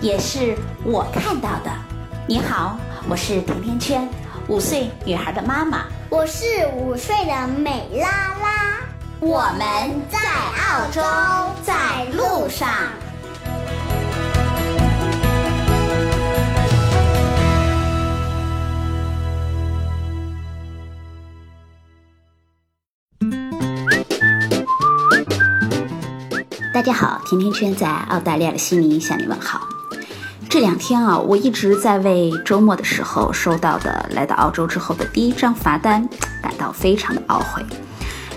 也是我看到的。你好，我是甜甜圈，五岁女孩的妈妈。我是五岁的美拉拉。我们在澳洲，在路上。大家好，甜甜圈在澳大利亚的悉尼向你问好。这两天啊，我一直在为周末的时候收到的来到澳洲之后的第一张罚单感到非常的懊悔。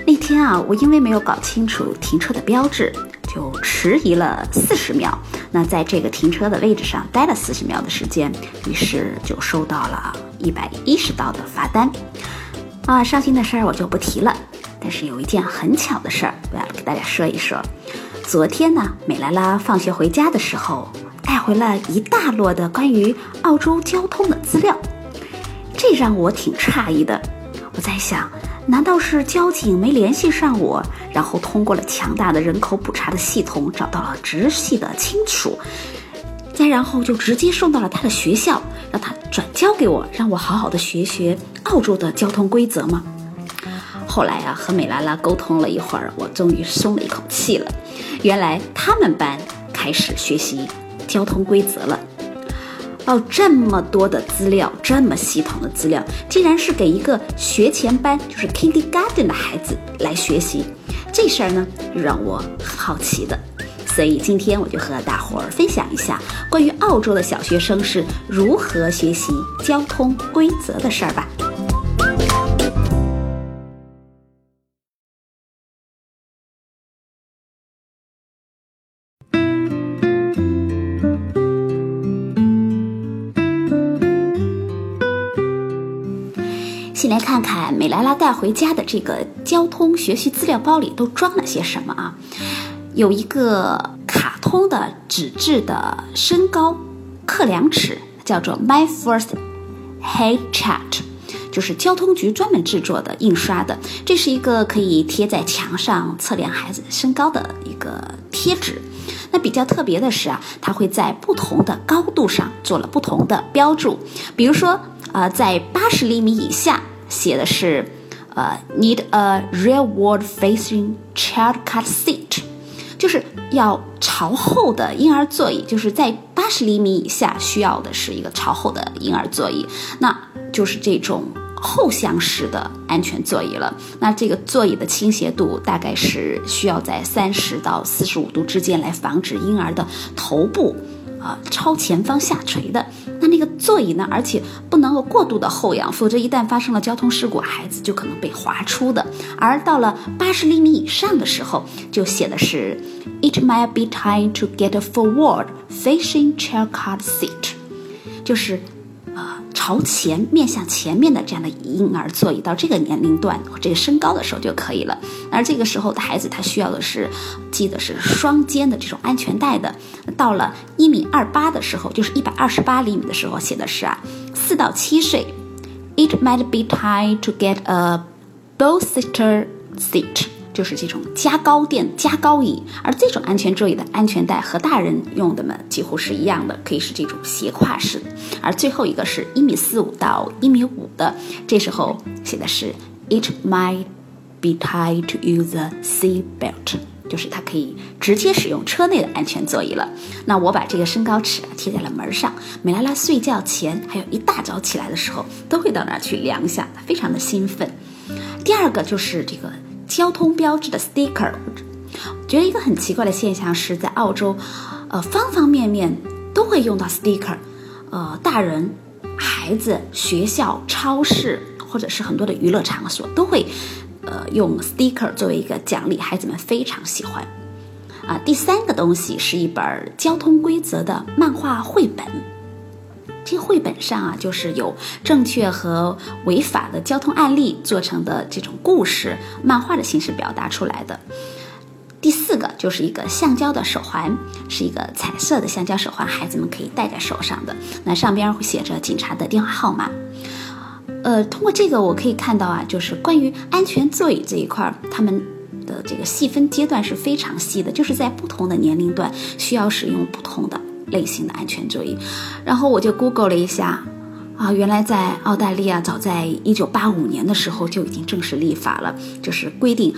那天啊，我因为没有搞清楚停车的标志，就迟疑了四十秒。那在这个停车的位置上待了四十秒的时间，于是就收到了一百一十刀的罚单。啊，伤心的事儿我就不提了。但是有一件很巧的事儿，我要给大家说一说。昨天呢，美拉拉放学回家的时候，带回了一大摞的关于澳洲交通的资料，这让我挺诧异的。我在想，难道是交警没联系上我，然后通过了强大的人口普查的系统找到了直系的亲属，再然后就直接送到了他的学校，让他转交给我，让我好好的学学澳洲的交通规则吗？后来啊，和美拉拉沟通了一会儿，我终于松了一口气了。原来他们班开始学习交通规则了。哦，这么多的资料，这么系统的资料，竟然是给一个学前班，就是 kindergarten 的孩子来学习，这事儿呢，让我很好奇的。所以今天我就和大伙儿分享一下关于澳洲的小学生是如何学习交通规则的事儿吧。来看看美拉拉带回家的这个交通学习资料包里都装了些什么啊？有一个卡通的纸质的身高测量尺，叫做 My First Height Chart，就是交通局专门制作的印刷的。这是一个可以贴在墙上测量孩子身高的一个贴纸。那比较特别的是啊，它会在不同的高度上做了不同的标注，比如说呃，在八十厘米以下。写的是，呃，need a rearward facing child car seat，就是要朝后的婴儿座椅，就是在八十厘米以下需要的是一个朝后的婴儿座椅，那就是这种后向式的安全座椅了。那这个座椅的倾斜度大概是需要在三十到四十五度之间来防止婴儿的头部。啊，超前方下垂的个座椅呢？而且不能够过度的后仰，否则一旦发生了交通事故，孩子就可能被划出的。而到了八十厘米以上的时候，就写的是，It might be time to get a forward facing child car seat，就是。朝前面向前面的这样的婴儿座椅，到这个年龄段这个身高的时候就可以了。而这个时候的孩子，他需要的是系的是双肩的这种安全带的。到了一米二八的时候，就是一百二十八厘米的时候，写的是啊，四到七岁，It might be time to get a bolster seat。就是这种加高垫、加高椅，而这种安全座椅的安全带和大人用的呢几乎是一样的，可以是这种斜挎式。而最后一个是一米四五到一米五的，这时候写的是 It might be time to use a seat belt，就是它可以直接使用车内的安全座椅了。那我把这个身高尺贴在了门上，美拉拉睡觉前还有一大早起来的时候都会到那儿去量一下，非常的兴奋。第二个就是这个。交通标志的 sticker，觉得一个很奇怪的现象是在澳洲，呃，方方面面都会用到 sticker，呃，大人、孩子、学校、超市或者是很多的娱乐场所都会，呃，用 sticker 作为一个奖励，孩子们非常喜欢。啊，第三个东西是一本交通规则的漫画绘本。这绘本上啊，就是有正确和违法的交通案例做成的这种故事漫画的形式表达出来的。第四个就是一个橡胶的手环，是一个彩色的橡胶手环，孩子们可以戴在手上的。那上边会写着警察的电话号码。呃，通过这个我可以看到啊，就是关于安全座椅这一块，他们的这个细分阶段是非常细的，就是在不同的年龄段需要使用不同的类型的安全座椅。然后我就 Google 了一下，啊，原来在澳大利亚早在一九八五年的时候就已经正式立法了，就是规定。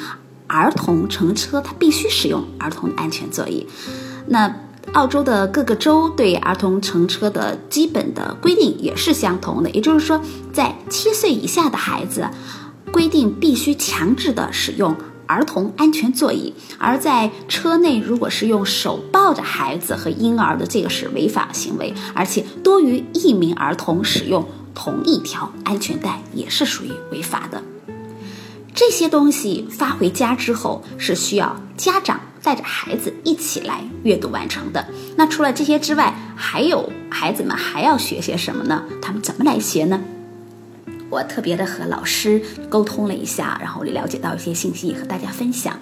儿童乘车，他必须使用儿童的安全座椅。那澳洲的各个州对儿童乘车的基本的规定也是相同的，也就是说，在七岁以下的孩子，规定必须强制的使用儿童安全座椅；而在车内，如果是用手抱着孩子和婴儿的，这个是违法行为，而且多于一名儿童使用同一条安全带也是属于违法的。这些东西发回家之后是需要家长带着孩子一起来阅读完成的。那除了这些之外，还有孩子们还要学些什么呢？他们怎么来学呢？我特别的和老师沟通了一下，然后了解到一些信息和大家分享。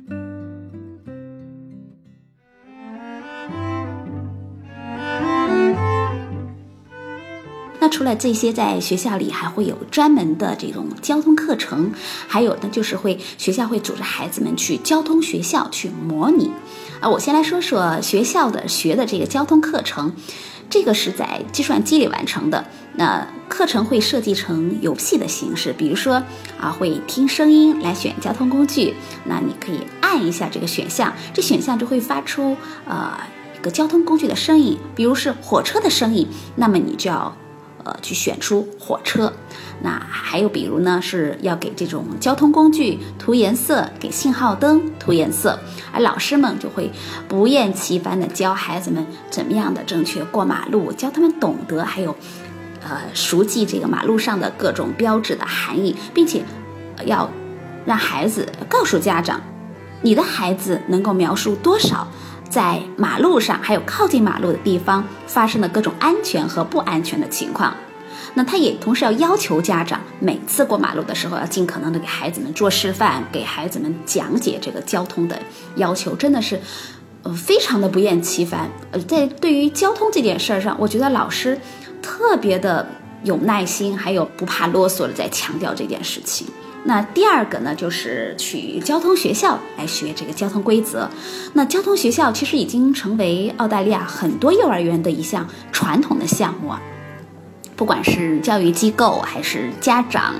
那除了这些，在学校里还会有专门的这种交通课程，还有呢就是会学校会组织孩子们去交通学校去模拟。啊，我先来说说学校的学的这个交通课程，这个是在计算机里完成的。那课程会设计成游戏的形式，比如说啊，会听声音来选交通工具，那你可以按一下这个选项，这选项就会发出呃一个交通工具的声音，比如是火车的声音，那么你就要。呃，去选出火车，那还有比如呢，是要给这种交通工具涂颜色，给信号灯涂颜色，而老师们就会不厌其烦地教孩子们怎么样的正确过马路，教他们懂得还有，呃，熟记这个马路上的各种标志的含义，并且要让孩子告诉家长，你的孩子能够描述多少。在马路上，还有靠近马路的地方发生的各种安全和不安全的情况，那他也同时要要求家长每次过马路的时候，要尽可能的给孩子们做示范，给孩子们讲解这个交通的要求，真的是，呃，非常的不厌其烦。呃，在对于交通这件事儿上，我觉得老师特别的有耐心，还有不怕啰嗦的在强调这件事情。那第二个呢，就是去交通学校来学这个交通规则。那交通学校其实已经成为澳大利亚很多幼儿园的一项传统的项目啊，不管是教育机构还是家长。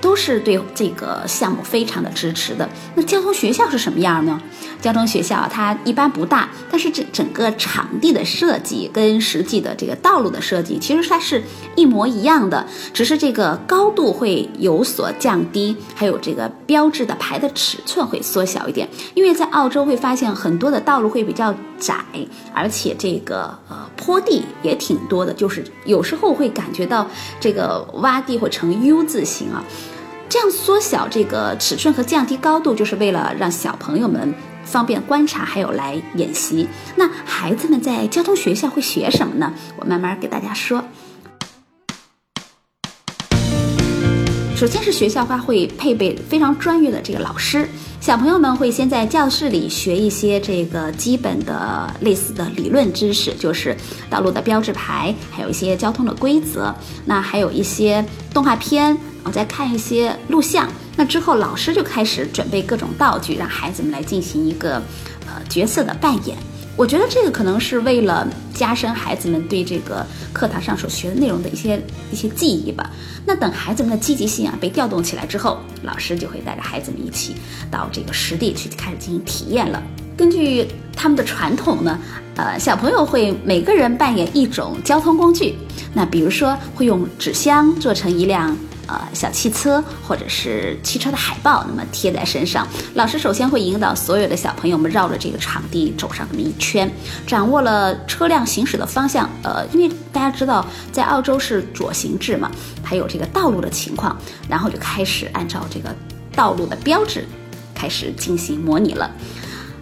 都是对这个项目非常的支持的。那交通学校是什么样呢？交通学校它一般不大，但是这整个场地的设计跟实际的这个道路的设计，其实它是一模一样的，只是这个高度会有所降低，还有这个标志的牌的尺寸会缩小一点。因为在澳洲会发现很多的道路会比较窄，而且这个呃坡地也挺多的，就是有时候会感觉到这个洼地会成 U 字形啊。这样缩小这个尺寸和降低高度，就是为了让小朋友们方便观察，还有来演习。那孩子们在交通学校会学什么呢？我慢慢给大家说。首先是学校它会配备非常专业的这个老师，小朋友们会先在教室里学一些这个基本的类似的理论知识，就是道路的标志牌，还有一些交通的规则。那还有一些动画片。我再看一些录像，那之后老师就开始准备各种道具，让孩子们来进行一个呃角色的扮演。我觉得这个可能是为了加深孩子们对这个课堂上所学的内容的一些一些记忆吧。那等孩子们的积极性啊被调动起来之后，老师就会带着孩子们一起到这个实地去开始进行体验了。根据他们的传统呢，呃，小朋友会每个人扮演一种交通工具。那比如说会用纸箱做成一辆。呃，小汽车或者是汽车的海报，那么贴在身上。老师首先会引导所有的小朋友们绕着这个场地走上这么一圈，掌握了车辆行驶的方向。呃，因为大家知道，在澳洲是左行制嘛，还有这个道路的情况，然后就开始按照这个道路的标志开始进行模拟了。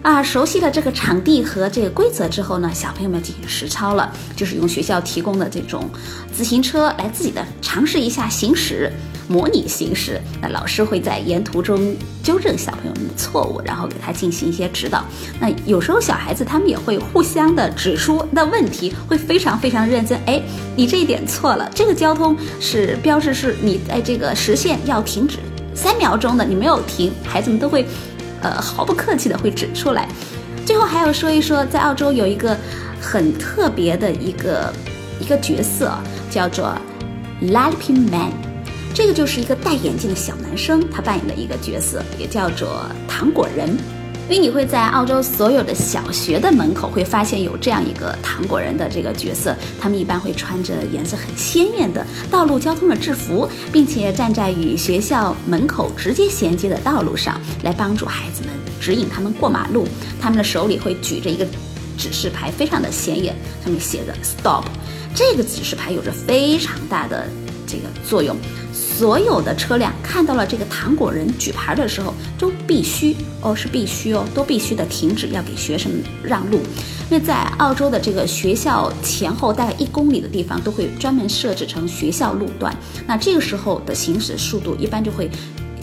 啊，熟悉了这个场地和这个规则之后呢，小朋友们进行实操了，就是用学校提供的这种自行车来自己的尝试一下行驶，模拟行驶。那老师会在沿途中纠正小朋友们的错误，然后给他进行一些指导。那有时候小孩子他们也会互相的指出的问题，会非常非常认真。哎，你这一点错了，这个交通是标志是你在这个实线要停止三秒钟的，你没有停，孩子们都会。呃，毫不客气的会指出来。最后还要说一说，在澳洲有一个很特别的一个一个角色，叫做 Lollipop Man，这个就是一个戴眼镜的小男生，他扮演的一个角色，也叫做糖果人。因为你会在澳洲所有的小学的门口会发现有这样一个糖果人的这个角色，他们一般会穿着颜色很鲜艳的道路交通的制服，并且站在与学校门口直接衔接的道路上来帮助孩子们指引他们过马路。他们的手里会举着一个指示牌，非常的显眼，上面写着 “Stop”。这个指示牌有着非常大的这个作用。所有的车辆看到了这个糖果人举牌的时候，都必须哦，是必须哦，都必须的停止，要给学生让路。因为在澳洲的这个学校前后大概一公里的地方，都会专门设置成学校路段。那这个时候的行驶速度一般就会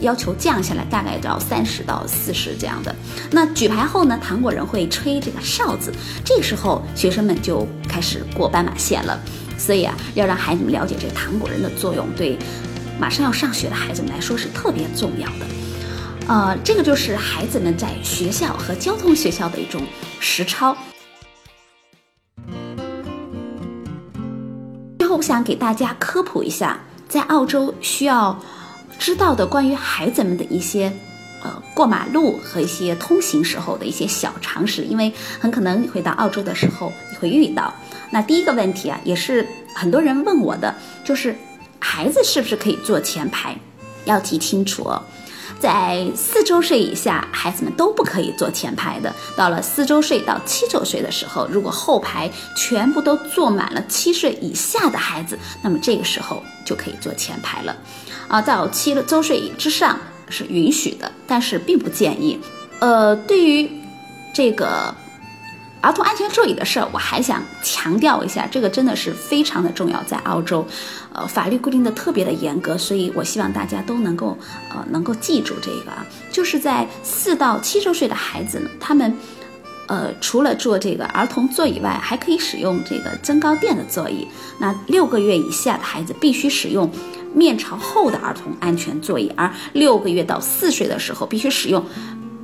要求降下来，大概到三十到四十这样的。那举牌后呢，糖果人会吹这个哨子，这个时候学生们就开始过斑马线了。所以啊，要让孩子们了解这个糖果人的作用，对。马上要上学的孩子们来说是特别重要的，呃，这个就是孩子们在学校和交通学校的一种实操。最后，我想给大家科普一下，在澳洲需要知道的关于孩子们的一些呃过马路和一些通行时候的一些小常识，因为很可能你会到澳洲的时候你会遇到。那第一个问题啊，也是很多人问我的，就是。孩子是不是可以坐前排？要记清楚哦，在四周岁以下，孩子们都不可以坐前排的。到了四周岁到七周岁的时候，如果后排全部都坐满了七岁以下的孩子，那么这个时候就可以坐前排了。啊，到七周岁之上是允许的，但是并不建议。呃，对于这个。儿童安全座椅的事儿，我还想强调一下，这个真的是非常的重要。在澳洲，呃，法律规定的特别的严格，所以我希望大家都能够，呃，能够记住这个啊，就是在四到七周岁的孩子呢，他们，呃，除了坐这个儿童座椅外，还可以使用这个增高垫的座椅。那六个月以下的孩子必须使用面朝后的儿童安全座椅，而六个月到四岁的时候必须使用。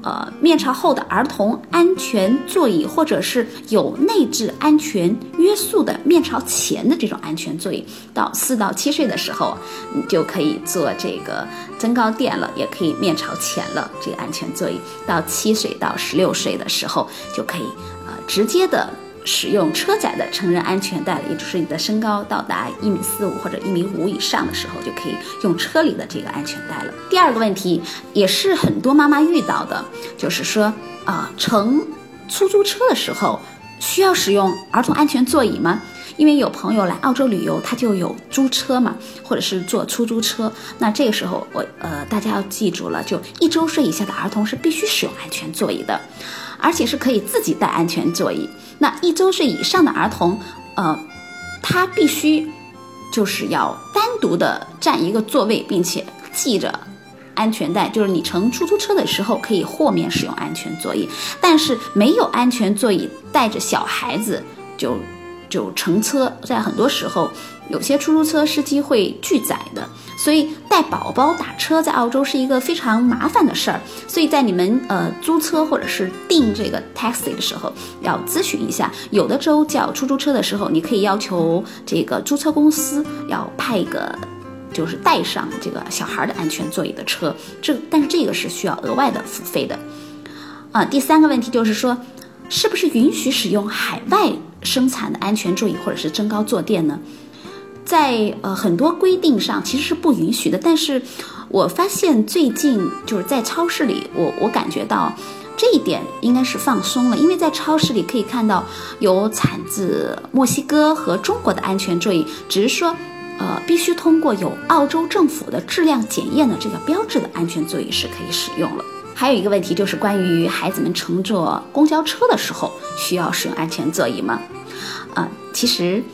呃，面朝后的儿童安全座椅，或者是有内置安全约束的面朝前的这种安全座椅，到四到七岁的时候，你就可以坐这个增高垫了，也可以面朝前了。这个安全座椅到七岁到十六岁的时候，就可以呃直接的。使用车载的成人安全带了，也就是你的身高到达一米四五或者一米五以上的时候，就可以用车里的这个安全带了。第二个问题也是很多妈妈遇到的，就是说啊，乘出租车的时候需要使用儿童安全座椅吗？因为有朋友来澳洲旅游，他就有租车嘛，或者是坐出租车。那这个时候，我呃，大家要记住了，就一周岁以下的儿童是必须使用安全座椅的。而且是可以自己带安全座椅。那一周岁以上的儿童，呃，他必须就是要单独的占一个座位，并且系着安全带。就是你乘出租车的时候，可以豁免使用安全座椅，但是没有安全座椅带着小孩子就。就乘车，在很多时候，有些出租车司机会拒载的，所以带宝宝打车在澳洲是一个非常麻烦的事儿。所以在你们呃租车或者是订这个 taxi 的时候，要咨询一下。有的州叫出租车的时候，你可以要求这个租车公司要派一个，就是带上这个小孩的安全座椅的车。这但是这个是需要额外的付费的。啊，第三个问题就是说，是不是允许使用海外？生产的安全座椅或者是增高坐垫呢，在呃很多规定上其实是不允许的。但是我发现最近就是在超市里，我我感觉到这一点应该是放松了，因为在超市里可以看到有产自墨西哥和中国的安全座椅，只是说呃必须通过有澳洲政府的质量检验的这个标志的安全座椅是可以使用了。还有一个问题就是关于孩子们乘坐公交车的时候需要使用安全座椅吗？啊，其实。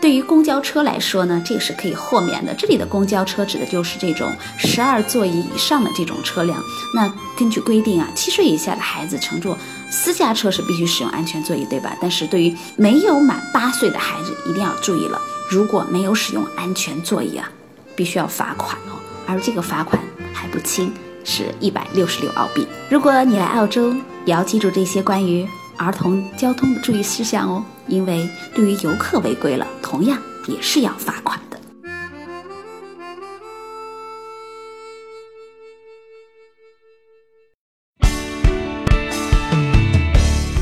对于公交车来说呢，这个是可以豁免的。这里的公交车指的就是这种十二座椅以上的这种车辆。那根据规定啊，七岁以下的孩子乘坐私家车是必须使用安全座椅，对吧？但是对于没有满八岁的孩子，一定要注意了，如果没有使用安全座椅啊，必须要罚款哦。而这个罚款还不轻，是一百六十六澳币。如果你来澳洲，也要记住这些关于。儿童交通的注意事项哦，因为对于游客违规了，同样也是要罚款的。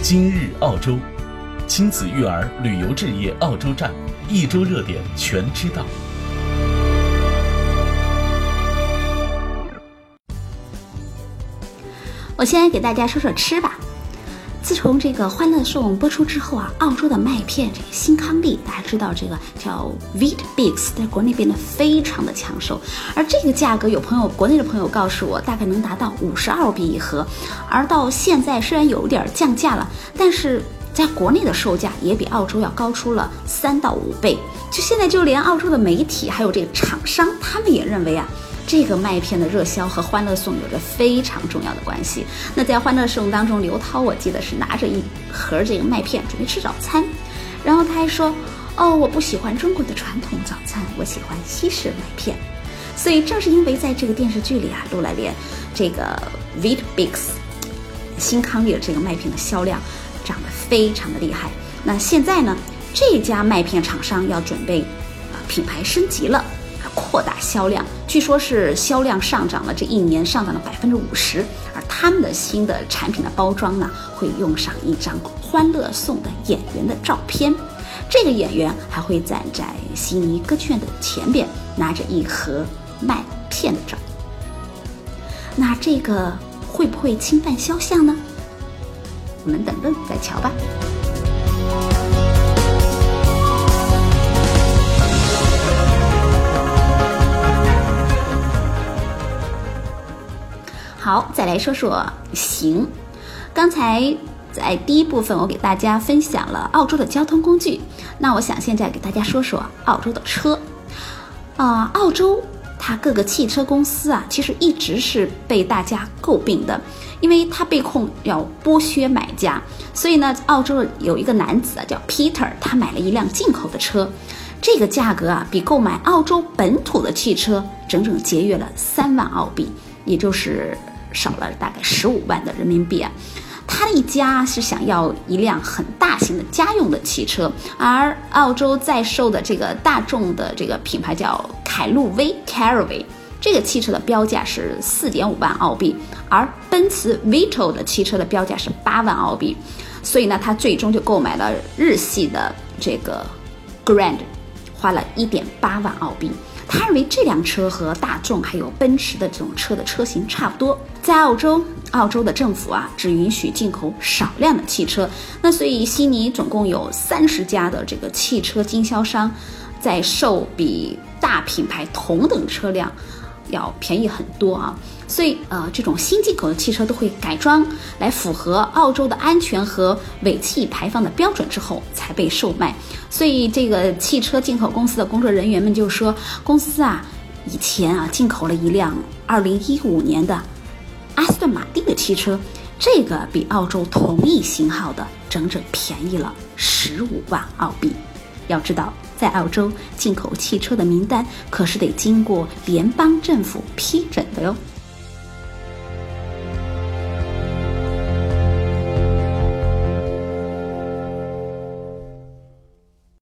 今日澳洲，亲子育儿旅游置业澳洲站，一周热点全知道。我先给大家说说吃吧。自从这个《欢乐颂》播出之后啊，澳洲的麦片这个新康利，大家知道这个叫 Wheat Bix，在国内变得非常的抢手。而这个价格，有朋友国内的朋友告诉我，大概能达到五十澳币一盒。而到现在虽然有点降价了，但是在国内的售价也比澳洲要高出了三到五倍。就现在，就连澳洲的媒体还有这个厂商，他们也认为啊。这个麦片的热销和《欢乐颂》有着非常重要的关系。那在《欢乐颂》当中，刘涛我记得是拿着一盒这个麦片准备吃早餐，然后他还说：“哦，我不喜欢中国的传统早餐，我喜欢西式麦片。”所以正是因为在这个电视剧里啊，陆来莲这个 Wheat Bix 新康利的这个麦片的销量涨得非常的厉害。那现在呢，这家麦片厂商要准备啊品牌升级了。扩大销量，据说是销量上涨了，这一年上涨了百分之五十。而他们的新的产品的包装呢，会用上一张《欢乐颂》的演员的照片，这个演员还会站在悉尼歌剧院的前边，拿着一盒麦片的照。那这个会不会侵犯肖像呢？我们等等再瞧吧。好，再来说说行。刚才在第一部分，我给大家分享了澳洲的交通工具。那我想现在给大家说说澳洲的车。啊，澳洲它各个汽车公司啊，其实一直是被大家诟病的，因为它被控要剥削买家。所以呢，澳洲有一个男子啊，叫 Peter，他买了一辆进口的车，这个价格啊，比购买澳洲本土的汽车整整节约了三万澳币，也就是。少了大概十五万的人民币啊！他一家是想要一辆很大型的家用的汽车，而澳洲在售的这个大众的这个品牌叫凯路威 （Caraway），这个汽车的标价是四点五万澳币，而奔驰 Vito 的汽车的标价是八万澳币，所以呢，他最终就购买了日系的这个 Grand，花了一点八万澳币。他认为这辆车和大众还有奔驰的这种车的车型差不多。在澳洲，澳洲的政府啊只允许进口少量的汽车，那所以悉尼总共有三十家的这个汽车经销商，在售比大品牌同等车辆要便宜很多啊。所以呃，这种新进口的汽车都会改装来符合澳洲的安全和尾气排放的标准之后才被售卖。所以这个汽车进口公司的工作人员们就说，公司啊以前啊进口了一辆二零一五年的阿斯顿马丁的汽车，这个比澳洲同一型号的整整便宜了十五万澳币。要知道，在澳洲进口汽车的名单可是得经过联邦政府批准的哟。